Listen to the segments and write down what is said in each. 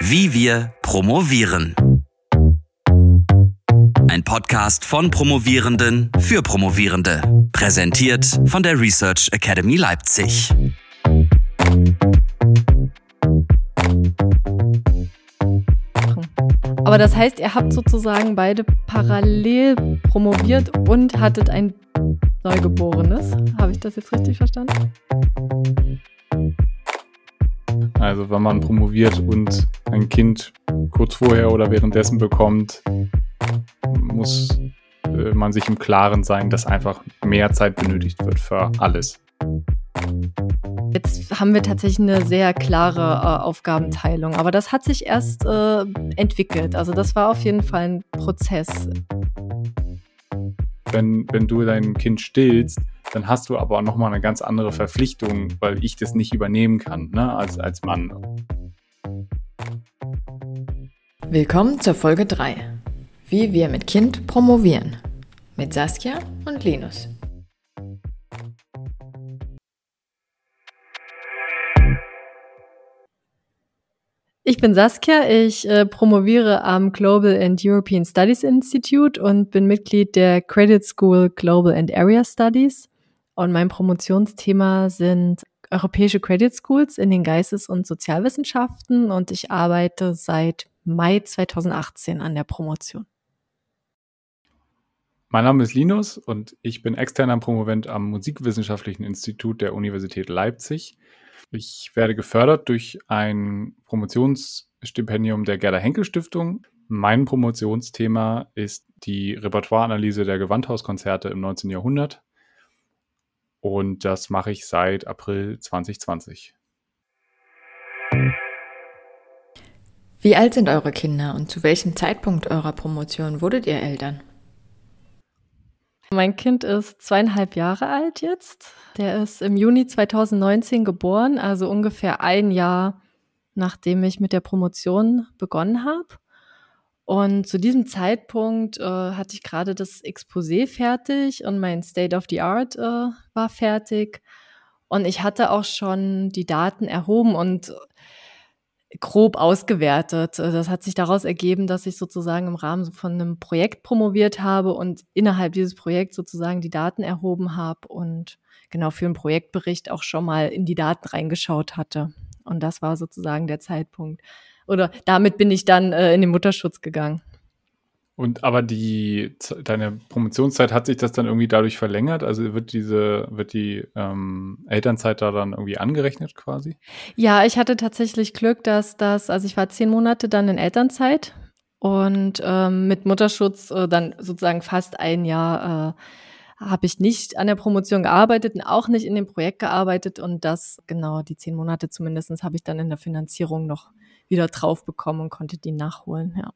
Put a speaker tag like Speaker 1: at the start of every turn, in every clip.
Speaker 1: Wie wir promovieren. Ein Podcast von Promovierenden für Promovierende. Präsentiert von der Research Academy Leipzig.
Speaker 2: Aber das heißt, ihr habt sozusagen beide parallel promoviert und hattet ein Neugeborenes. Habe ich das jetzt richtig verstanden?
Speaker 3: Also wenn man promoviert und ein Kind kurz vorher oder währenddessen bekommt, muss äh, man sich im Klaren sein, dass einfach mehr Zeit benötigt wird für alles.
Speaker 2: Jetzt haben wir tatsächlich eine sehr klare äh, Aufgabenteilung, aber das hat sich erst äh, entwickelt. Also das war auf jeden Fall ein Prozess.
Speaker 3: Wenn, wenn du dein Kind stillst, dann hast du aber nochmal eine ganz andere Verpflichtung, weil ich das nicht übernehmen kann, ne, als, als Mann.
Speaker 4: Willkommen zur Folge 3. Wie wir mit Kind promovieren. Mit Saskia und Linus.
Speaker 2: Ich bin Saskia, ich äh, promoviere am Global and European Studies Institute und bin Mitglied der Credit School Global and Area Studies. Und mein Promotionsthema sind europäische Credit Schools in den Geistes- und Sozialwissenschaften und ich arbeite seit Mai 2018 an der Promotion.
Speaker 3: Mein Name ist Linus und ich bin externer Promovent am Musikwissenschaftlichen Institut der Universität Leipzig. Ich werde gefördert durch ein Promotionsstipendium der Gerda Henkel Stiftung. Mein Promotionsthema ist die Repertoireanalyse der Gewandhauskonzerte im 19. Jahrhundert. Und das mache ich seit April 2020.
Speaker 4: Wie alt sind eure Kinder und zu welchem Zeitpunkt eurer Promotion wurdet ihr Eltern?
Speaker 2: Mein Kind ist zweieinhalb Jahre alt jetzt. Der ist im Juni 2019 geboren, also ungefähr ein Jahr nachdem ich mit der Promotion begonnen habe. Und zu diesem Zeitpunkt äh, hatte ich gerade das Exposé fertig und mein State of the Art äh, war fertig. Und ich hatte auch schon die Daten erhoben und grob ausgewertet. Äh, das hat sich daraus ergeben, dass ich sozusagen im Rahmen von einem Projekt promoviert habe und innerhalb dieses Projekts sozusagen die Daten erhoben habe und genau für einen Projektbericht auch schon mal in die Daten reingeschaut hatte. Und das war sozusagen der Zeitpunkt. Oder damit bin ich dann äh, in den Mutterschutz gegangen.
Speaker 3: Und aber die deine Promotionszeit hat sich das dann irgendwie dadurch verlängert? Also wird diese, wird die ähm, Elternzeit da dann irgendwie angerechnet quasi?
Speaker 2: Ja, ich hatte tatsächlich Glück, dass das, also ich war zehn Monate dann in Elternzeit und ähm, mit Mutterschutz äh, dann sozusagen fast ein Jahr äh, habe ich nicht an der Promotion gearbeitet und auch nicht in dem Projekt gearbeitet und das, genau, die zehn Monate zumindest habe ich dann in der Finanzierung noch wieder drauf bekommen und konnte die nachholen, ja.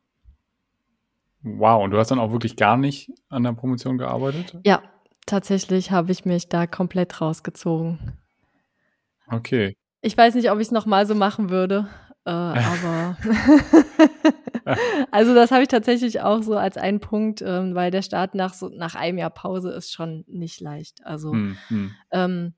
Speaker 3: Wow, und du hast dann auch wirklich gar nicht an der Promotion gearbeitet?
Speaker 2: Ja, tatsächlich habe ich mich da komplett rausgezogen.
Speaker 3: Okay.
Speaker 2: Ich weiß nicht, ob ich es nochmal so machen würde, äh, aber also das habe ich tatsächlich auch so als einen Punkt, ähm, weil der Start nach so nach einem Jahr Pause ist schon nicht leicht. Also hm, hm. Ähm,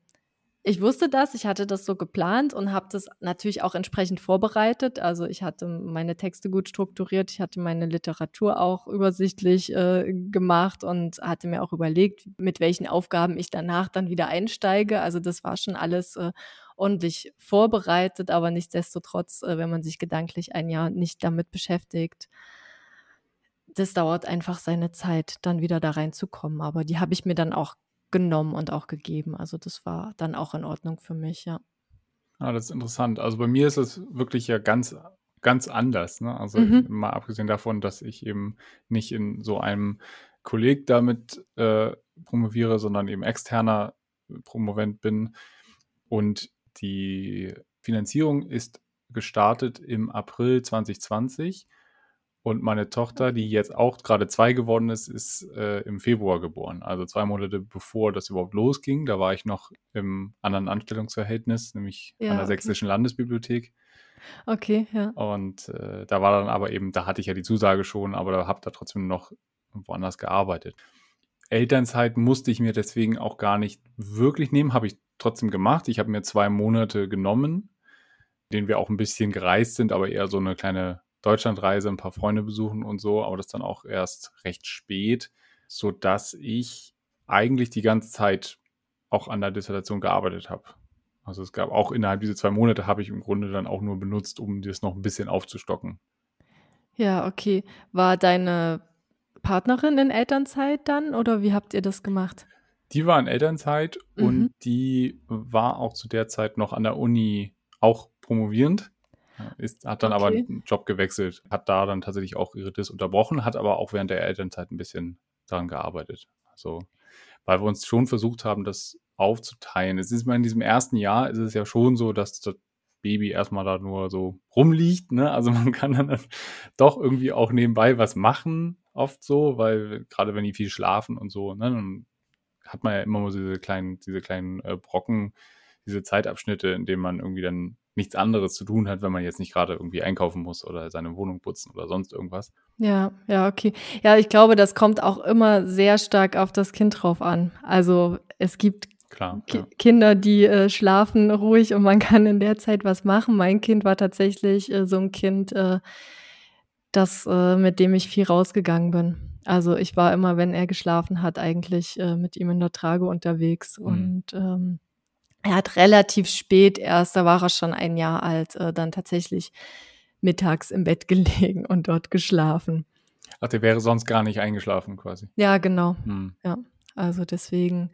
Speaker 2: ich wusste das, ich hatte das so geplant und habe das natürlich auch entsprechend vorbereitet. Also ich hatte meine Texte gut strukturiert, ich hatte meine Literatur auch übersichtlich äh, gemacht und hatte mir auch überlegt, mit welchen Aufgaben ich danach dann wieder einsteige. Also das war schon alles äh, ordentlich vorbereitet, aber nichtsdestotrotz, äh, wenn man sich gedanklich ein Jahr nicht damit beschäftigt, das dauert einfach seine Zeit, dann wieder da reinzukommen. Aber die habe ich mir dann auch genommen und auch gegeben. Also das war dann auch in Ordnung für mich, ja.
Speaker 3: Ja, das ist interessant. Also bei mir ist es wirklich ja ganz, ganz anders. Ne? Also mhm. mal abgesehen davon, dass ich eben nicht in so einem Kolleg damit äh, promoviere, sondern eben externer Promovent bin. Und die Finanzierung ist gestartet im April 2020 und meine Tochter, die jetzt auch gerade zwei geworden ist, ist äh, im Februar geboren. Also zwei Monate bevor das überhaupt losging. Da war ich noch im anderen Anstellungsverhältnis, nämlich ja, an der okay. Sächsischen Landesbibliothek.
Speaker 2: Okay, ja.
Speaker 3: Und äh, da war dann aber eben, da hatte ich ja die Zusage schon, aber da habe da trotzdem noch woanders gearbeitet. Elternzeit musste ich mir deswegen auch gar nicht wirklich nehmen, habe ich trotzdem gemacht. Ich habe mir zwei Monate genommen denen wir auch ein bisschen gereist sind, aber eher so eine kleine Deutschlandreise, ein paar Freunde besuchen und so, aber das dann auch erst recht spät, sodass ich eigentlich die ganze Zeit auch an der Dissertation gearbeitet habe. Also es gab auch innerhalb dieser zwei Monate habe ich im Grunde dann auch nur benutzt, um das noch ein bisschen aufzustocken.
Speaker 2: Ja, okay. War deine Partnerin in Elternzeit dann oder wie habt ihr das gemacht?
Speaker 3: Die war in Elternzeit mhm. und die war auch zu der Zeit noch an der Uni auch promovierend. Ist, hat dann okay. aber einen Job gewechselt, hat da dann tatsächlich auch ihre Dis unterbrochen, hat aber auch während der Elternzeit ein bisschen daran gearbeitet. Also, weil wir uns schon versucht haben, das aufzuteilen. Es ist mal in diesem ersten Jahr ist es ja schon so, dass das Baby erstmal da nur so rumliegt, ne? Also man kann dann doch irgendwie auch nebenbei was machen, oft so, weil gerade wenn die viel schlafen und so, ne, dann hat man ja immer so diese kleinen, diese kleinen äh, Brocken, diese Zeitabschnitte, in denen man irgendwie dann nichts anderes zu tun hat, wenn man jetzt nicht gerade irgendwie einkaufen muss oder seine Wohnung putzen oder sonst irgendwas.
Speaker 2: Ja, ja, okay. Ja, ich glaube, das kommt auch immer sehr stark auf das Kind drauf an. Also es gibt
Speaker 3: Klar,
Speaker 2: ja. Kinder, die äh, schlafen ruhig und man kann in der Zeit was machen. Mein Kind war tatsächlich äh, so ein Kind, äh, das, äh, mit dem ich viel rausgegangen bin. Also ich war immer, wenn er geschlafen hat, eigentlich äh, mit ihm in der Trage unterwegs. Mhm. Und ähm, er hat relativ spät erst, da war er schon ein Jahr alt, äh, dann tatsächlich mittags im Bett gelegen und dort geschlafen.
Speaker 3: Ach, der wäre sonst gar nicht eingeschlafen quasi.
Speaker 2: Ja, genau. Mhm. Ja, also deswegen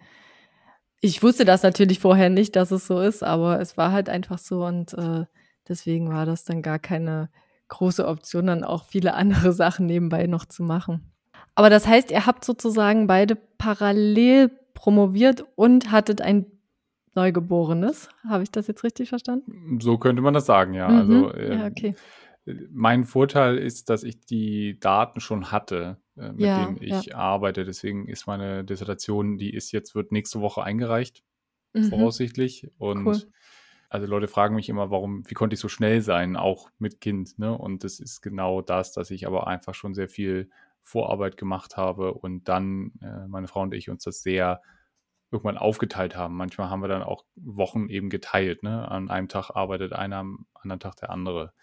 Speaker 2: ich wusste das natürlich vorher nicht, dass es so ist, aber es war halt einfach so und äh, deswegen war das dann gar keine große Option, dann auch viele andere Sachen nebenbei noch zu machen. Aber das heißt, ihr habt sozusagen beide parallel promoviert und hattet ein Neugeborenes. Habe ich das jetzt richtig verstanden?
Speaker 3: So könnte man das sagen, ja.
Speaker 2: Mhm.
Speaker 3: Also
Speaker 2: äh, ja, okay.
Speaker 3: mein Vorteil ist, dass ich die Daten schon hatte äh, mit ja, denen ich ja. arbeite. Deswegen ist meine Dissertation, die ist jetzt, wird nächste Woche eingereicht, mhm. voraussichtlich. Und cool. also Leute fragen mich immer, warum, wie konnte ich so schnell sein, auch mit Kind, ne? Und das ist genau das, dass ich aber einfach schon sehr viel Vorarbeit gemacht habe und dann äh, meine Frau und ich uns das sehr irgendwann aufgeteilt haben. Manchmal haben wir dann auch Wochen eben geteilt. Ne? An einem Tag arbeitet einer, am anderen Tag der andere.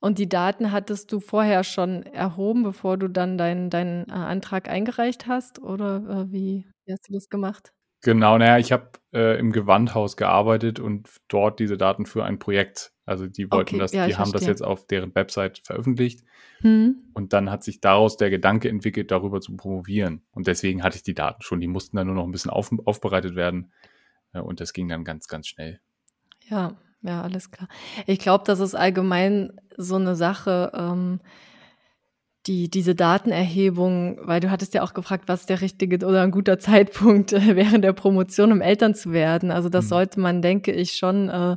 Speaker 2: Und die Daten hattest du vorher schon erhoben, bevor du dann deinen dein, äh, Antrag eingereicht hast? Oder äh, wie, wie, hast du das gemacht?
Speaker 3: Genau, naja, ich habe äh, im Gewandhaus gearbeitet und dort diese Daten für ein Projekt. Also die wollten okay, das, ja, die haben verstehe. das jetzt auf deren Website veröffentlicht. Hm. Und dann hat sich daraus der Gedanke entwickelt, darüber zu promovieren. Und deswegen hatte ich die Daten schon. Die mussten dann nur noch ein bisschen auf, aufbereitet werden. und das ging dann ganz, ganz schnell.
Speaker 2: Ja, ja, alles klar. Ich glaube, das ist allgemein so eine Sache, ähm, die, diese Datenerhebung, weil du hattest ja auch gefragt, was der richtige oder ein guter Zeitpunkt äh, während der Promotion, um Eltern zu werden. Also das mhm. sollte man, denke ich, schon äh,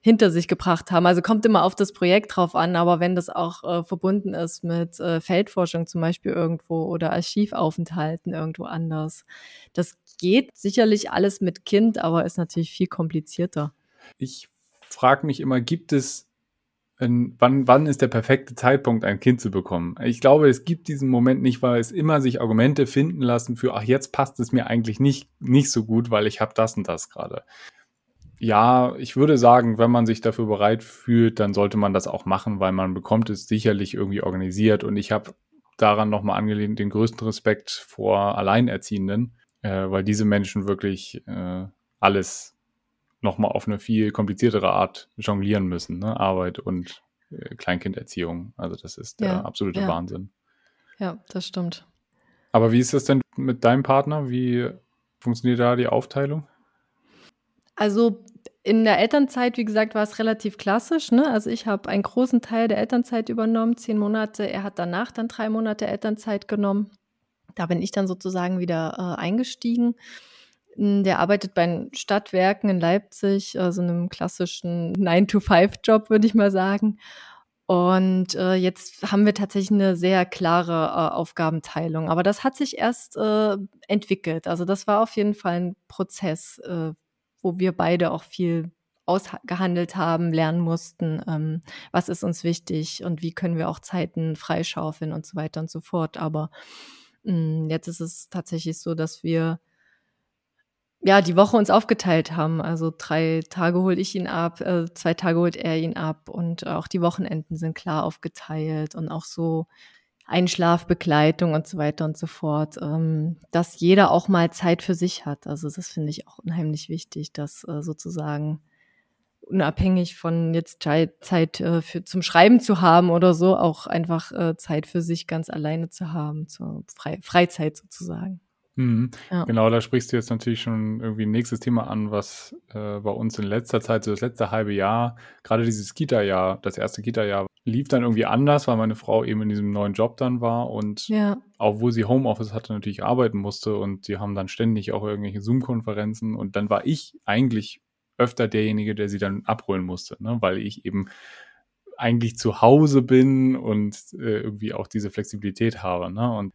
Speaker 2: hinter sich gebracht haben. Also kommt immer auf das Projekt drauf an, aber wenn das auch äh, verbunden ist mit äh, Feldforschung zum Beispiel irgendwo oder Archivaufenthalten irgendwo anders, das geht sicherlich alles mit Kind, aber ist natürlich viel komplizierter.
Speaker 3: Ich frage mich immer, gibt es, wann, wann ist der perfekte Zeitpunkt, ein Kind zu bekommen? Ich glaube, es gibt diesen Moment nicht, weil es immer sich Argumente finden lassen für, ach, jetzt passt es mir eigentlich nicht, nicht so gut, weil ich habe das und das gerade. Ja, ich würde sagen, wenn man sich dafür bereit fühlt, dann sollte man das auch machen, weil man bekommt es sicherlich irgendwie organisiert. Und ich habe daran nochmal angelehnt den größten Respekt vor Alleinerziehenden, äh, weil diese Menschen wirklich äh, alles nochmal auf eine viel kompliziertere Art jonglieren müssen, ne? Arbeit und äh, Kleinkinderziehung. Also das ist der ja, absolute ja. Wahnsinn.
Speaker 2: Ja, das stimmt.
Speaker 3: Aber wie ist das denn mit deinem Partner? Wie funktioniert da die Aufteilung?
Speaker 2: Also in der Elternzeit, wie gesagt, war es relativ klassisch. Ne? Also ich habe einen großen Teil der Elternzeit übernommen, zehn Monate. Er hat danach dann drei Monate Elternzeit genommen. Da bin ich dann sozusagen wieder äh, eingestiegen. Der arbeitet bei Stadtwerken in Leipzig, so einem klassischen 9-to-5-Job, würde ich mal sagen. Und äh, jetzt haben wir tatsächlich eine sehr klare äh, Aufgabenteilung. Aber das hat sich erst äh, entwickelt. Also das war auf jeden Fall ein Prozess, äh, wo wir beide auch viel ausgehandelt haben, lernen mussten, ähm, was ist uns wichtig und wie können wir auch Zeiten freischaufeln und so weiter und so fort. Aber mh, hm, jetzt ist es tatsächlich so, dass wir ja, die Woche uns aufgeteilt haben. Also drei Tage hole ich ihn ab, äh, zwei Tage holt er ihn ab und auch die Wochenenden sind klar aufgeteilt und auch so Einschlafbegleitung und so weiter und so fort, ähm, dass jeder auch mal Zeit für sich hat. Also das finde ich auch unheimlich wichtig, dass äh, sozusagen unabhängig von jetzt Zeit äh, für, zum Schreiben zu haben oder so, auch einfach äh, Zeit für sich ganz alleine zu haben, zur Fre Freizeit sozusagen.
Speaker 3: Mhm. Ja. Genau, da sprichst du jetzt natürlich schon irgendwie ein nächstes Thema an, was äh, bei uns in letzter Zeit, so das letzte halbe Jahr, gerade dieses Kita-Jahr, das erste Kita-Jahr, lief dann irgendwie anders, weil meine Frau eben in diesem neuen Job dann war und ja. obwohl sie Homeoffice hatte, natürlich arbeiten musste und die haben dann ständig auch irgendwelche Zoom-Konferenzen und dann war ich eigentlich öfter derjenige, der sie dann abholen musste, ne? weil ich eben eigentlich zu Hause bin und äh, irgendwie auch diese Flexibilität habe. Ne? Und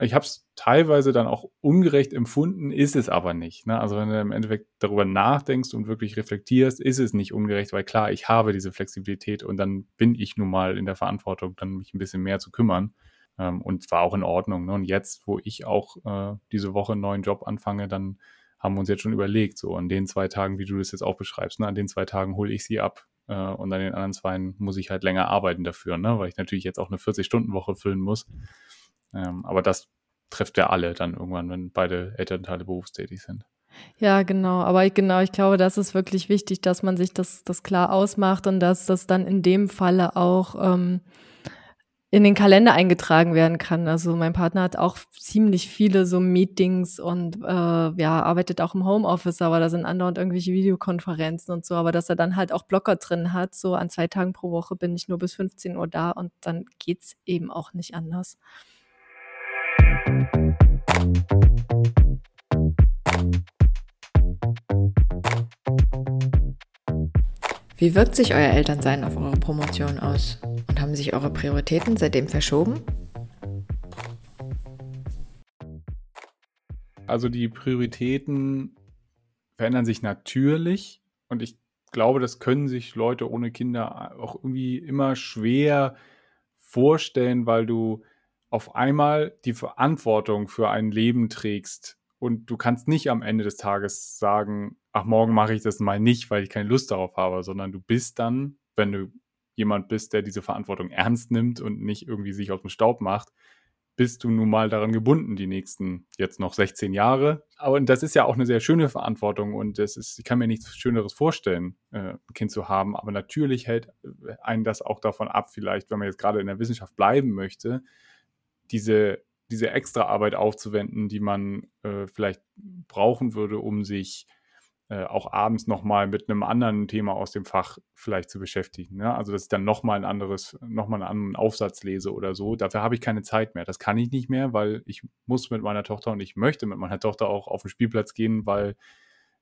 Speaker 3: ich habe es teilweise dann auch ungerecht empfunden, ist es aber nicht. Ne? Also wenn du im Endeffekt darüber nachdenkst und wirklich reflektierst, ist es nicht ungerecht, weil klar, ich habe diese Flexibilität und dann bin ich nun mal in der Verantwortung, dann mich ein bisschen mehr zu kümmern. Ähm, und war auch in Ordnung. Ne? Und jetzt, wo ich auch äh, diese Woche einen neuen Job anfange, dann haben wir uns jetzt schon überlegt, so an den zwei Tagen, wie du das jetzt auch beschreibst, ne? an den zwei Tagen hole ich sie ab äh, und an den anderen zwei muss ich halt länger arbeiten dafür, ne? weil ich natürlich jetzt auch eine 40-Stunden-Woche füllen muss. Ähm, aber das trifft ja alle dann irgendwann, wenn beide Elternteile berufstätig sind.
Speaker 2: Ja, genau. Aber ich, genau, ich glaube, das ist wirklich wichtig, dass man sich das, das klar ausmacht und dass das dann in dem Falle auch ähm, in den Kalender eingetragen werden kann. Also mein Partner hat auch ziemlich viele so Meetings und äh, ja, arbeitet auch im Homeoffice, aber da sind andauernd irgendwelche Videokonferenzen und so, aber dass er dann halt auch Blocker drin hat, so an zwei Tagen pro Woche bin ich nur bis 15 Uhr da und dann geht's eben auch nicht anders.
Speaker 4: Wie wirkt sich euer Elternsein auf eure Promotion aus? Und haben sich eure Prioritäten seitdem verschoben?
Speaker 3: Also die Prioritäten verändern sich natürlich und ich glaube, das können sich Leute ohne Kinder auch irgendwie immer schwer vorstellen, weil du auf einmal die Verantwortung für ein Leben trägst und du kannst nicht am Ende des Tages sagen, ach, morgen mache ich das mal nicht, weil ich keine Lust darauf habe, sondern du bist dann, wenn du jemand bist, der diese Verantwortung ernst nimmt und nicht irgendwie sich aus dem Staub macht, bist du nun mal daran gebunden, die nächsten jetzt noch 16 Jahre. Aber das ist ja auch eine sehr schöne Verantwortung und das ist, ich kann mir nichts Schöneres vorstellen, äh, ein Kind zu haben. Aber natürlich hält äh, einen das auch davon ab, vielleicht, wenn man jetzt gerade in der Wissenschaft bleiben möchte, diese, diese extra Arbeit aufzuwenden, die man äh, vielleicht brauchen würde, um sich äh, auch abends nochmal mit einem anderen Thema aus dem Fach vielleicht zu beschäftigen. Ne? Also, dass ich dann nochmal ein anderes, nochmal einen anderen Aufsatz lese oder so. Dafür habe ich keine Zeit mehr. Das kann ich nicht mehr, weil ich muss mit meiner Tochter und ich möchte mit meiner Tochter auch auf den Spielplatz gehen, weil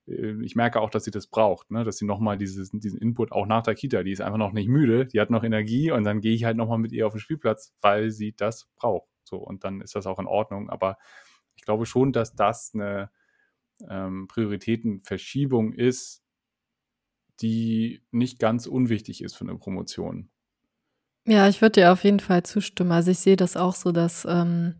Speaker 3: äh, ich merke auch, dass sie das braucht, ne? dass sie nochmal diesen Input auch nach der Kita, die ist einfach noch nicht müde, die hat noch Energie und dann gehe ich halt nochmal mit ihr auf den Spielplatz, weil sie das braucht. So, und dann ist das auch in Ordnung. Aber ich glaube schon, dass das eine ähm, Prioritätenverschiebung ist, die nicht ganz unwichtig ist für eine Promotion.
Speaker 2: Ja, ich würde dir auf jeden Fall zustimmen. Also ich sehe das auch so, dass ähm,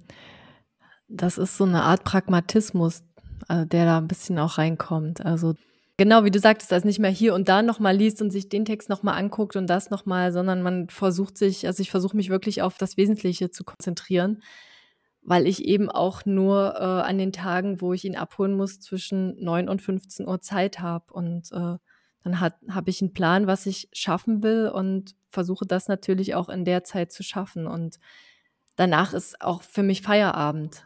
Speaker 2: das ist so eine Art Pragmatismus, also der da ein bisschen auch reinkommt. Also genau wie du sagtest, dass nicht mehr hier und da nochmal liest und sich den Text nochmal anguckt und das nochmal, sondern man versucht sich, also ich versuche mich wirklich auf das Wesentliche zu konzentrieren, weil ich eben auch nur äh, an den Tagen, wo ich ihn abholen muss, zwischen 9 und 15 Uhr Zeit habe. Und äh, dann habe ich einen Plan, was ich schaffen will und versuche das natürlich auch in der Zeit zu schaffen. Und danach ist auch für mich Feierabend.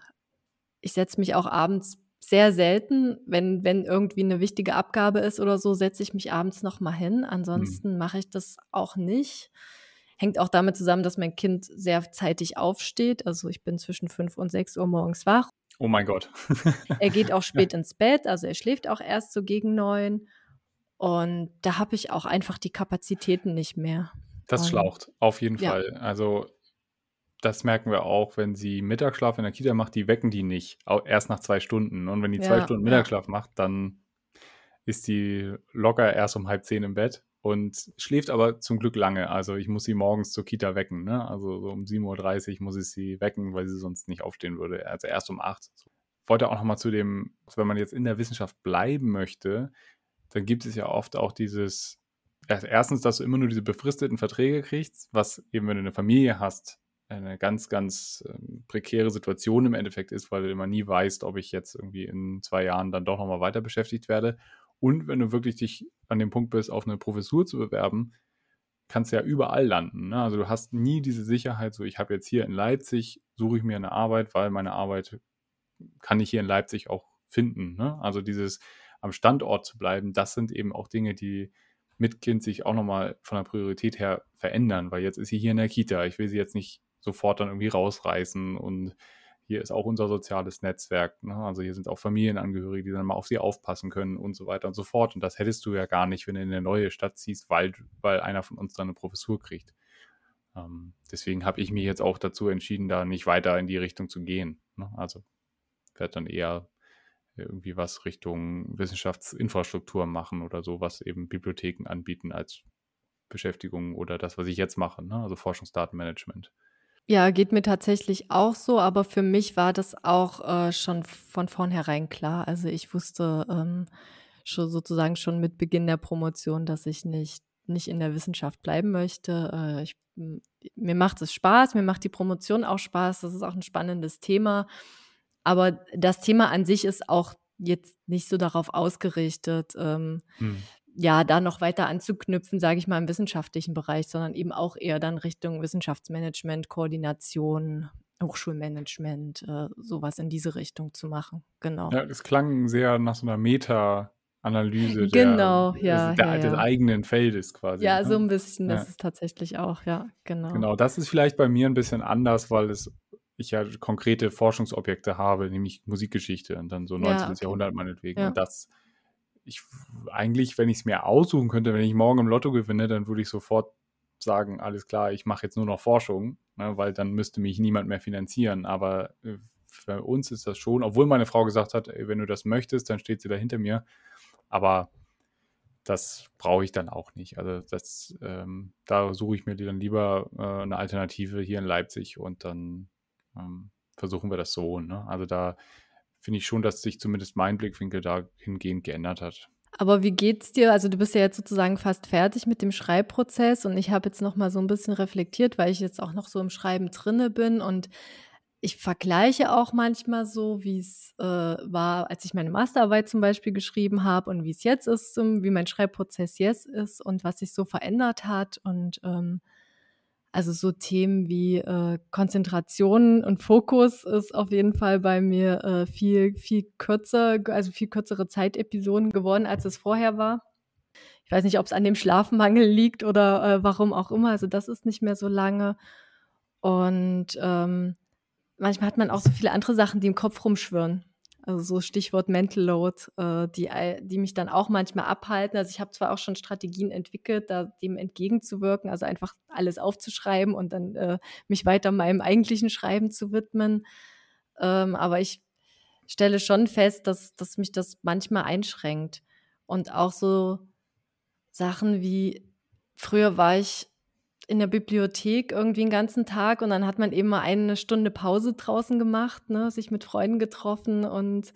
Speaker 2: Ich setze mich auch abends sehr selten, wenn, wenn irgendwie eine wichtige Abgabe ist oder so, setze ich mich abends noch mal hin. Ansonsten mhm. mache ich das auch nicht. Hängt auch damit zusammen, dass mein Kind sehr zeitig aufsteht. Also ich bin zwischen fünf und sechs Uhr morgens wach.
Speaker 3: Oh mein Gott.
Speaker 2: er geht auch spät ins Bett, also er schläft auch erst so gegen neun. Und da habe ich auch einfach die Kapazitäten nicht mehr.
Speaker 3: Das schlaucht, auf jeden ja. Fall. Also das merken wir auch, wenn sie Mittagsschlaf in der Kita macht, die wecken die nicht. Erst nach zwei Stunden. Und wenn die ja, zwei Stunden Mittagsschlaf ja. macht, dann ist die locker erst um halb zehn im Bett und schläft aber zum Glück lange. Also ich muss sie morgens zur Kita wecken. Ne? Also so um 7.30 Uhr muss ich sie wecken, weil sie sonst nicht aufstehen würde. Also erst um acht. wollte auch nochmal zu dem, wenn man jetzt in der Wissenschaft bleiben möchte, dann gibt es ja oft auch dieses, erstens, dass du immer nur diese befristeten Verträge kriegst, was eben, wenn du eine Familie hast, eine ganz, ganz ähm, prekäre Situation im Endeffekt ist, weil du immer nie weißt, ob ich jetzt irgendwie in zwei Jahren dann doch nochmal weiter beschäftigt werde. Und wenn du wirklich dich an dem Punkt bist, auf eine Professur zu bewerben, kannst du ja überall landen. Ne? Also du hast nie diese Sicherheit, so ich habe jetzt hier in Leipzig, suche ich mir eine Arbeit, weil meine Arbeit kann ich hier in Leipzig auch finden. Ne? Also dieses am Standort zu bleiben, das sind eben auch Dinge, die mit Kind sich auch nochmal von der Priorität her verändern, weil jetzt ist sie hier in der Kita. Ich will sie jetzt nicht sofort dann irgendwie rausreißen und hier ist auch unser soziales Netzwerk. Ne? Also hier sind auch Familienangehörige, die dann mal auf sie aufpassen können und so weiter und so fort. Und das hättest du ja gar nicht, wenn du in eine neue Stadt ziehst, weil, weil einer von uns dann eine Professur kriegt. Ähm, deswegen habe ich mich jetzt auch dazu entschieden, da nicht weiter in die Richtung zu gehen. Ne? Also werde dann eher irgendwie was Richtung Wissenschaftsinfrastruktur machen oder so, was eben Bibliotheken anbieten als Beschäftigung oder das, was ich jetzt mache, ne? also Forschungsdatenmanagement.
Speaker 2: Ja, geht mir tatsächlich auch so, aber für mich war das auch äh, schon von vornherein klar. Also ich wusste ähm, schon sozusagen schon mit Beginn der Promotion, dass ich nicht, nicht in der Wissenschaft bleiben möchte. Äh, ich, mir macht es Spaß, mir macht die Promotion auch Spaß, das ist auch ein spannendes Thema. Aber das Thema an sich ist auch jetzt nicht so darauf ausgerichtet, ähm, hm. Ja, da noch weiter anzuknüpfen, sage ich mal, im wissenschaftlichen Bereich, sondern eben auch eher dann Richtung Wissenschaftsmanagement, Koordination, Hochschulmanagement, äh, sowas in diese Richtung zu machen. Genau.
Speaker 3: Ja, es klang sehr nach so einer Meta- Analyse
Speaker 2: genau,
Speaker 3: der,
Speaker 2: ja,
Speaker 3: der,
Speaker 2: ja,
Speaker 3: des
Speaker 2: ja.
Speaker 3: eigenen Feldes quasi.
Speaker 2: Ja,
Speaker 3: ne?
Speaker 2: so ein bisschen, das ist tatsächlich auch, ja, genau.
Speaker 3: Genau, das ist vielleicht bei mir ein bisschen anders, weil es ich ja konkrete Forschungsobjekte habe, nämlich Musikgeschichte und dann so 19.
Speaker 2: okay.
Speaker 3: Jahrhundert meinetwegen. Und das, ich eigentlich, wenn ich es mir aussuchen könnte, wenn ich morgen im Lotto gewinne, dann würde ich sofort sagen, alles klar, ich mache jetzt nur noch Forschung, ne, weil dann müsste mich niemand mehr finanzieren. Aber äh, für uns ist das schon, obwohl meine Frau gesagt hat, ey, wenn du das möchtest, dann steht sie da hinter mir. Aber das brauche ich dann auch nicht. Also das, ähm, da suche ich mir dann lieber äh, eine Alternative hier in Leipzig und dann ähm, versuchen wir das so. Ne? Also da finde ich schon, dass sich zumindest mein Blickwinkel dahingehend geändert hat.
Speaker 2: Aber wie geht's dir? Also du bist ja jetzt sozusagen fast fertig mit dem Schreibprozess und ich habe jetzt noch mal so ein bisschen reflektiert, weil ich jetzt auch noch so im Schreiben drinne bin und ich vergleiche auch manchmal so, wie es äh, war, als ich meine Masterarbeit zum Beispiel geschrieben habe und wie es jetzt ist, wie mein Schreibprozess jetzt ist und was sich so verändert hat und ähm, also so Themen wie äh, Konzentration und Fokus ist auf jeden Fall bei mir äh, viel, viel kürzer, also viel kürzere Zeitepisoden geworden, als es vorher war. Ich weiß nicht, ob es an dem Schlafmangel liegt oder äh, warum auch immer. Also das ist nicht mehr so lange. Und ähm, manchmal hat man auch so viele andere Sachen, die im Kopf rumschwirren. Also so Stichwort Mental Load, äh, die, die mich dann auch manchmal abhalten. Also ich habe zwar auch schon Strategien entwickelt, da dem entgegenzuwirken, also einfach alles aufzuschreiben und dann äh, mich weiter meinem eigentlichen Schreiben zu widmen. Ähm, aber ich stelle schon fest, dass, dass mich das manchmal einschränkt. Und auch so Sachen wie, früher war ich in der Bibliothek irgendwie den ganzen Tag und dann hat man eben mal eine Stunde Pause draußen gemacht, ne, sich mit Freunden getroffen und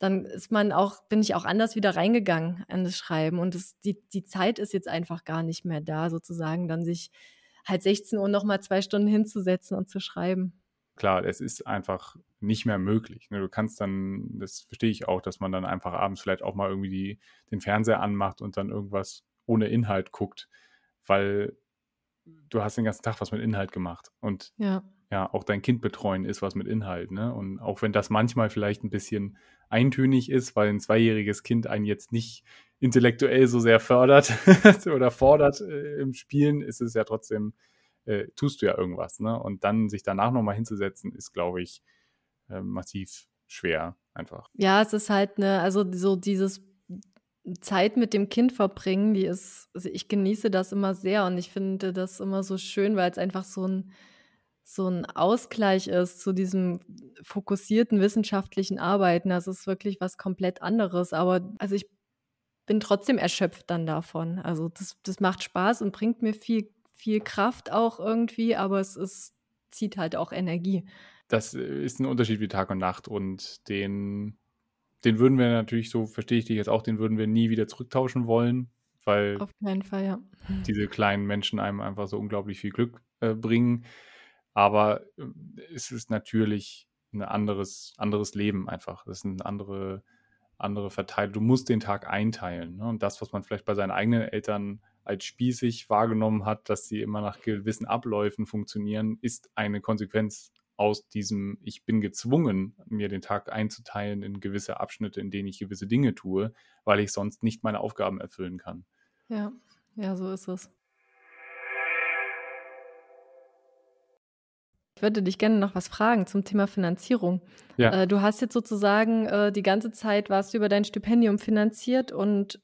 Speaker 2: dann ist man auch, bin ich auch anders wieder reingegangen an das Schreiben und das, die, die Zeit ist jetzt einfach gar nicht mehr da, sozusagen, dann sich halt 16 Uhr nochmal zwei Stunden hinzusetzen und zu schreiben.
Speaker 3: Klar, es ist einfach nicht mehr möglich. Ne? Du kannst dann, das verstehe ich auch, dass man dann einfach abends vielleicht auch mal irgendwie die, den Fernseher anmacht und dann irgendwas ohne Inhalt guckt, weil du hast den ganzen Tag was mit Inhalt gemacht. Und
Speaker 2: ja,
Speaker 3: ja auch dein Kind betreuen ist was mit Inhalt. Ne? Und auch wenn das manchmal vielleicht ein bisschen eintönig ist, weil ein zweijähriges Kind einen jetzt nicht intellektuell so sehr fördert oder fordert äh, im Spielen, ist es ja trotzdem, äh, tust du ja irgendwas. Ne? Und dann sich danach nochmal hinzusetzen, ist, glaube ich, äh, massiv schwer einfach.
Speaker 2: Ja, es ist halt eine, also so dieses Zeit mit dem Kind verbringen, die ist, also ich genieße das immer sehr und ich finde das immer so schön, weil es einfach so ein, so ein Ausgleich ist zu diesem fokussierten wissenschaftlichen Arbeiten. Das ist wirklich was komplett anderes. Aber also ich bin trotzdem erschöpft dann davon. Also das, das macht Spaß und bringt mir viel, viel Kraft auch irgendwie, aber es ist, zieht halt auch Energie.
Speaker 3: das ist ein Unterschied wie Tag und Nacht und den, den würden wir natürlich, so verstehe ich dich jetzt auch, den würden wir nie wieder zurücktauschen wollen, weil
Speaker 2: Auf keinen Fall, ja.
Speaker 3: diese kleinen Menschen einem einfach so unglaublich viel Glück äh, bringen. Aber äh, es ist natürlich ein anderes, anderes Leben einfach. Das ist eine andere, andere Verteilung. Du musst den Tag einteilen. Ne? Und das, was man vielleicht bei seinen eigenen Eltern als spießig wahrgenommen hat, dass sie immer nach gewissen Abläufen funktionieren, ist eine Konsequenz aus diesem, ich bin gezwungen, mir den Tag einzuteilen in gewisse Abschnitte, in denen ich gewisse Dinge tue, weil ich sonst nicht meine Aufgaben erfüllen kann.
Speaker 2: Ja, ja, so ist es. Ich würde dich gerne noch was fragen zum Thema Finanzierung. Ja. Äh, du hast jetzt sozusagen äh, die ganze Zeit warst du über dein Stipendium finanziert und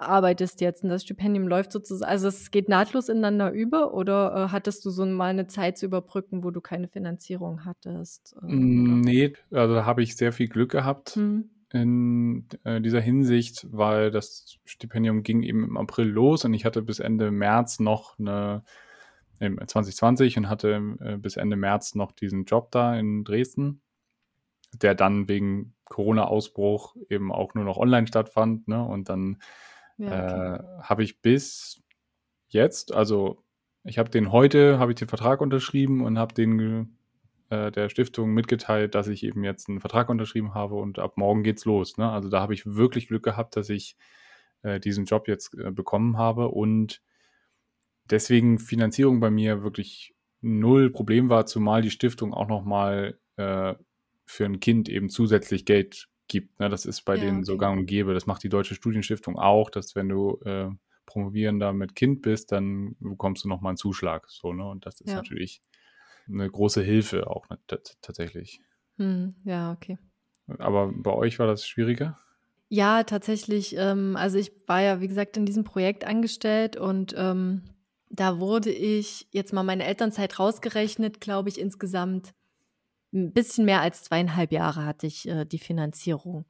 Speaker 2: arbeitest jetzt und das Stipendium läuft sozusagen, also es geht nahtlos ineinander über oder äh, hattest du so mal eine Zeit zu überbrücken, wo du keine Finanzierung hattest?
Speaker 3: Äh, nee, also da habe ich sehr viel Glück gehabt hm. in äh, dieser Hinsicht, weil das Stipendium ging eben im April los und ich hatte bis Ende März noch eine 2020 und hatte äh, bis Ende März noch diesen Job da in Dresden, der dann wegen Corona-Ausbruch eben auch nur noch online stattfand. Ne? Und dann ja, okay. äh, habe ich bis jetzt, also ich habe den heute, habe ich den Vertrag unterschrieben und habe den äh, der Stiftung mitgeteilt, dass ich eben jetzt einen Vertrag unterschrieben habe und ab morgen geht's los. Ne? Also da habe ich wirklich Glück gehabt, dass ich äh, diesen Job jetzt äh, bekommen habe und deswegen Finanzierung bei mir wirklich null Problem war, zumal die Stiftung auch nochmal äh, für ein Kind eben zusätzlich Geld gibt. Ne? Das ist bei ja, denen okay. so gang und gäbe. Das macht die Deutsche Studienstiftung auch, dass wenn du äh, Promovierender mit Kind bist, dann bekommst du nochmal einen Zuschlag. So, ne? Und das ist ja. natürlich eine große Hilfe auch ne, tatsächlich.
Speaker 2: Hm, ja, okay.
Speaker 3: Aber bei euch war das schwieriger?
Speaker 2: Ja, tatsächlich. Ähm, also ich war ja, wie gesagt, in diesem Projekt angestellt und ähm, da wurde ich jetzt mal meine Elternzeit rausgerechnet, glaube ich, insgesamt ein bisschen mehr als zweieinhalb Jahre hatte ich äh, die Finanzierung.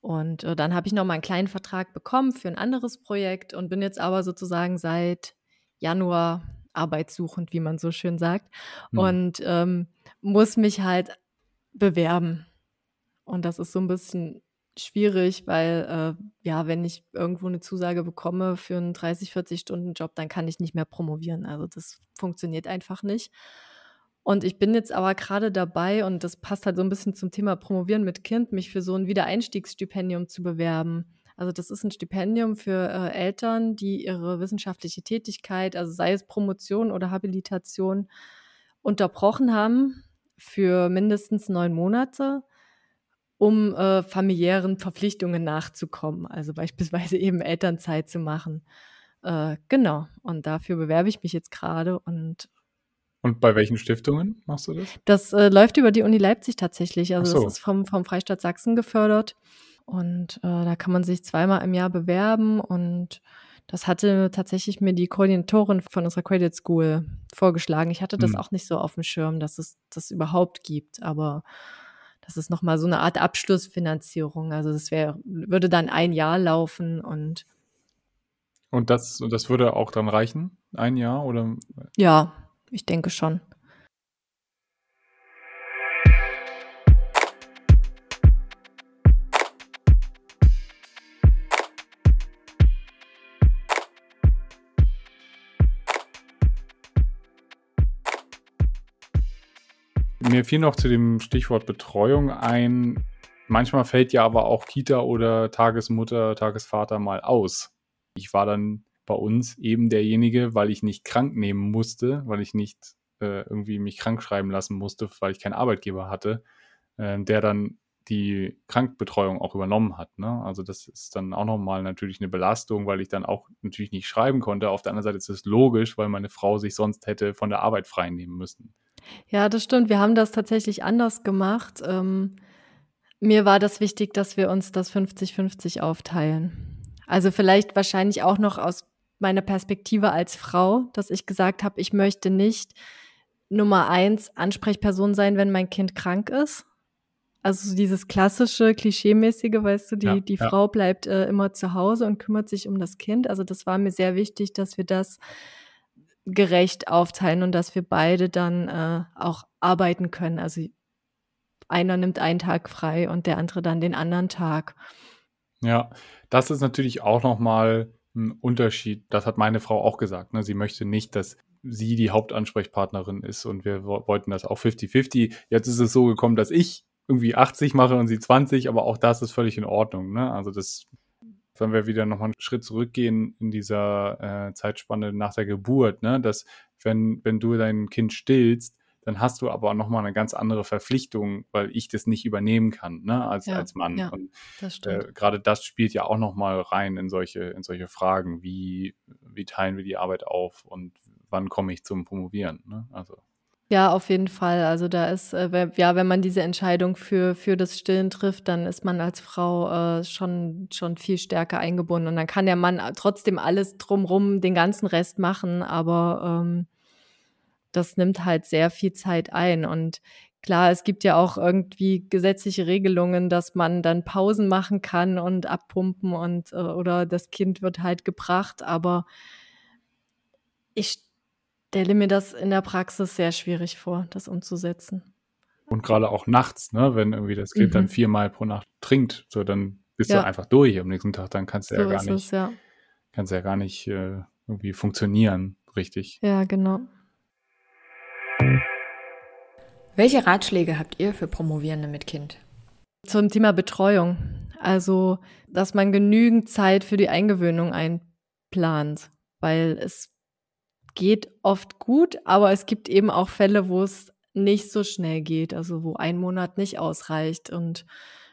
Speaker 2: Und äh, dann habe ich noch mal einen kleinen Vertrag bekommen für ein anderes Projekt und bin jetzt aber sozusagen seit Januar arbeitssuchend, wie man so schön sagt, mhm. und ähm, muss mich halt bewerben. Und das ist so ein bisschen schwierig, weil äh, ja, wenn ich irgendwo eine Zusage bekomme für einen 30, 40 Stunden Job, dann kann ich nicht mehr promovieren. Also das funktioniert einfach nicht. Und ich bin jetzt aber gerade dabei, und das passt halt so ein bisschen zum Thema Promovieren mit Kind, mich für so ein Wiedereinstiegsstipendium zu bewerben. Also das ist ein Stipendium für äh, Eltern, die ihre wissenschaftliche Tätigkeit, also sei es Promotion oder Habilitation, unterbrochen haben für mindestens neun Monate um äh, familiären Verpflichtungen nachzukommen, also beispielsweise eben Elternzeit zu machen. Äh, genau, und dafür bewerbe ich mich jetzt gerade und
Speaker 3: und bei welchen Stiftungen machst du das?
Speaker 2: Das äh, läuft über die Uni Leipzig tatsächlich. Also so. das ist vom, vom Freistaat Sachsen gefördert. Und äh, da kann man sich zweimal im Jahr bewerben. Und das hatte tatsächlich mir die Koordinatorin von unserer Credit School vorgeschlagen. Ich hatte das hm. auch nicht so auf dem Schirm, dass es das überhaupt gibt. Aber das ist nochmal so eine Art Abschlussfinanzierung. Also das wäre, würde dann ein Jahr laufen und
Speaker 3: und das, das würde auch dann reichen? Ein Jahr oder?
Speaker 2: Ja, ich denke schon.
Speaker 3: Mir fiel noch zu dem Stichwort Betreuung ein. Manchmal fällt ja aber auch Kita oder Tagesmutter, Tagesvater mal aus. Ich war dann bei uns eben derjenige, weil ich nicht krank nehmen musste, weil ich nicht äh, irgendwie mich krank schreiben lassen musste, weil ich keinen Arbeitgeber hatte, äh, der dann die Krankbetreuung auch übernommen hat. Ne? Also das ist dann auch nochmal natürlich eine Belastung, weil ich dann auch natürlich nicht schreiben konnte. Auf der anderen Seite ist es logisch, weil meine Frau sich sonst hätte von der Arbeit frei nehmen müssen.
Speaker 2: Ja, das stimmt. Wir haben das tatsächlich anders gemacht. Ähm, mir war das wichtig, dass wir uns das 50-50 aufteilen. Also vielleicht wahrscheinlich auch noch aus meiner Perspektive als Frau, dass ich gesagt habe, ich möchte nicht Nummer eins Ansprechperson sein, wenn mein Kind krank ist. Also dieses klassische, klischeemäßige, weißt du, die, ja, die ja. Frau bleibt äh, immer zu Hause und kümmert sich um das Kind. Also das war mir sehr wichtig, dass wir das gerecht aufteilen und dass wir beide dann äh, auch arbeiten können. Also einer nimmt einen Tag frei und der andere dann den anderen Tag.
Speaker 3: Ja, das ist natürlich auch nochmal ein Unterschied. Das hat meine Frau auch gesagt. Ne? Sie möchte nicht, dass sie die Hauptansprechpartnerin ist und wir wollten das auch 50-50. Jetzt ist es so gekommen, dass ich irgendwie 80 mache und sie 20, aber auch das ist völlig in Ordnung. Ne? Also das, wenn wir wieder nochmal einen Schritt zurückgehen in dieser äh, Zeitspanne nach der Geburt, ne? dass wenn, wenn du dein Kind stillst, dann hast du aber nochmal eine ganz andere Verpflichtung, weil ich das nicht übernehmen kann, ne, als, ja, als Mann. Ja, und äh, gerade das spielt ja auch nochmal rein in solche, in solche Fragen, wie, wie teilen wir die Arbeit auf und wann komme ich zum Promovieren. Ne? Also.
Speaker 2: Ja, auf jeden Fall. Also da ist, äh, ja, wenn man diese Entscheidung für, für das Stillen trifft, dann ist man als Frau äh, schon, schon viel stärker eingebunden. Und dann kann der Mann trotzdem alles drumrum, den ganzen Rest machen, aber ähm, das nimmt halt sehr viel Zeit ein. Und klar, es gibt ja auch irgendwie gesetzliche Regelungen, dass man dann Pausen machen kann und abpumpen und äh, oder das Kind wird halt gebracht. Aber ich stelle mir das in der Praxis sehr schwierig vor, das umzusetzen.
Speaker 3: Und gerade auch nachts, ne, wenn irgendwie das Kind mhm. dann viermal pro Nacht trinkt, so dann bist ja. du einfach durch am nächsten Tag, dann kannst du so ja gar nicht, es, ja. kannst ja gar nicht äh, irgendwie funktionieren, richtig.
Speaker 2: Ja, genau.
Speaker 4: Welche Ratschläge habt ihr für Promovierende mit Kind?
Speaker 2: Zum Thema Betreuung. Also, dass man genügend Zeit für die Eingewöhnung einplant, weil es geht oft gut, aber es gibt eben auch Fälle, wo es nicht so schnell geht, also wo ein Monat nicht ausreicht und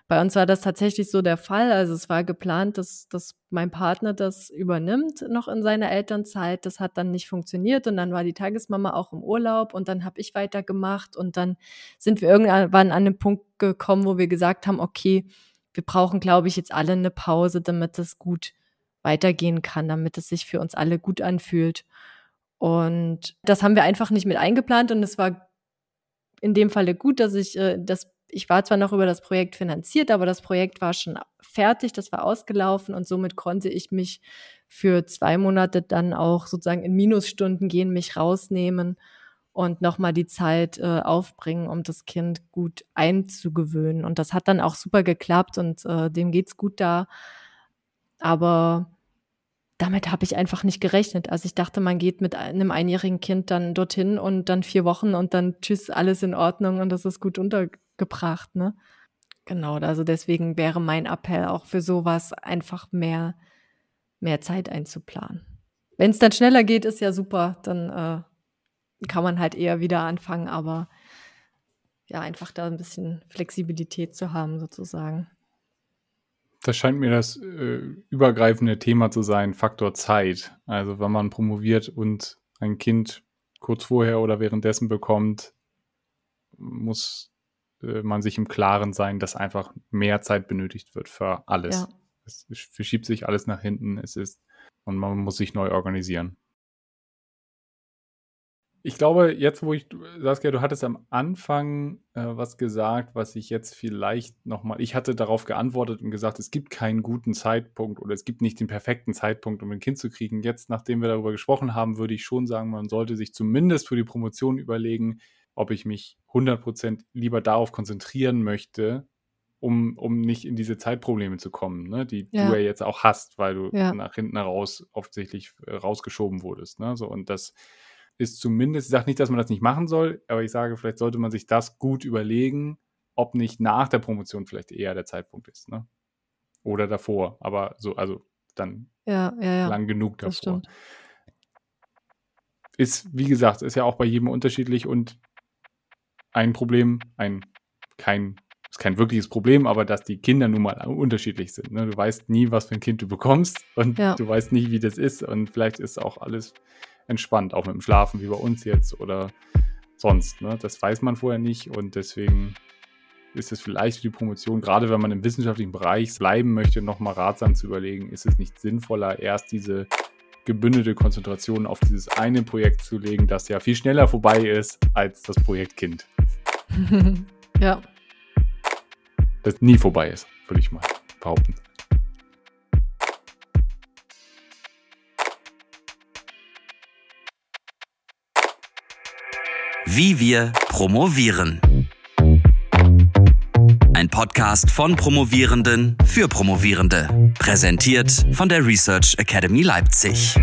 Speaker 2: bei uns war das tatsächlich so der Fall. Also es war geplant, dass, dass mein Partner das übernimmt noch in seiner Elternzeit. Das hat dann nicht funktioniert und dann war die Tagesmama auch im Urlaub und dann habe ich weitergemacht und dann sind wir irgendwann an einen Punkt gekommen, wo wir gesagt haben, okay, wir brauchen, glaube ich, jetzt alle eine Pause, damit es gut weitergehen kann, damit es sich für uns alle gut anfühlt. Und das haben wir einfach nicht mit eingeplant und es war in dem Falle gut, dass ich äh, das ich war zwar noch über das Projekt finanziert, aber das Projekt war schon fertig, das war ausgelaufen und somit konnte ich mich für zwei Monate dann auch sozusagen in Minusstunden gehen, mich rausnehmen und nochmal die Zeit äh, aufbringen, um das Kind gut einzugewöhnen. Und das hat dann auch super geklappt und äh, dem geht's gut da. Aber damit habe ich einfach nicht gerechnet. Also ich dachte, man geht mit einem einjährigen Kind dann dorthin und dann vier Wochen und dann tschüss, alles in Ordnung und das ist gut unter gebracht, ne? Genau, also deswegen wäre mein Appell auch für sowas einfach mehr, mehr Zeit einzuplanen. Wenn es dann schneller geht, ist ja super, dann äh, kann man halt eher wieder anfangen, aber ja, einfach da ein bisschen Flexibilität zu haben, sozusagen.
Speaker 3: Das scheint mir das äh, übergreifende Thema zu sein, Faktor Zeit. Also wenn man promoviert und ein Kind kurz vorher oder währenddessen bekommt, muss man sich im Klaren sein, dass einfach mehr Zeit benötigt wird für alles. Ja. Es verschiebt sich alles nach hinten, es ist und man muss sich neu organisieren. Ich glaube, jetzt, wo ich, Saskia, du hattest am Anfang äh, was gesagt, was ich jetzt vielleicht nochmal, ich hatte darauf geantwortet und gesagt, es gibt keinen guten Zeitpunkt oder es gibt nicht den perfekten Zeitpunkt, um ein Kind zu kriegen. Jetzt, nachdem wir darüber gesprochen haben, würde ich schon sagen, man sollte sich zumindest für die Promotion überlegen, ob ich mich 100% lieber darauf konzentrieren möchte, um, um nicht in diese Zeitprobleme zu kommen, ne? die ja. du ja jetzt auch hast, weil du ja. nach hinten heraus offensichtlich äh, rausgeschoben wurdest. Ne? So, und das ist zumindest, ich sage nicht, dass man das nicht machen soll, aber ich sage, vielleicht sollte man sich das gut überlegen, ob nicht nach der Promotion vielleicht eher der Zeitpunkt ist. Ne? Oder davor, aber so, also dann
Speaker 2: ja,
Speaker 3: lang genug davor. Ist, wie gesagt, ist ja auch bei jedem unterschiedlich und ein Problem, ein kein ist kein wirkliches Problem, aber dass die Kinder nun mal unterschiedlich sind. Ne? Du weißt nie, was für ein Kind du bekommst und ja. du weißt nie, wie das ist und vielleicht ist auch alles entspannt, auch mit dem Schlafen wie bei uns jetzt oder sonst. Ne? Das weiß man vorher nicht und deswegen ist es vielleicht für die Promotion, gerade wenn man im wissenschaftlichen Bereich bleiben möchte, nochmal ratsam zu überlegen, ist es nicht sinnvoller, erst diese gebündelte Konzentration auf dieses eine Projekt zu legen, das ja viel schneller vorbei ist als das Projekt Kind.
Speaker 2: ja.
Speaker 3: Das nie vorbei ist, würde ich mal behaupten.
Speaker 1: Wie wir promovieren. Ein Podcast von Promovierenden für Promovierende. Präsentiert von der Research Academy Leipzig.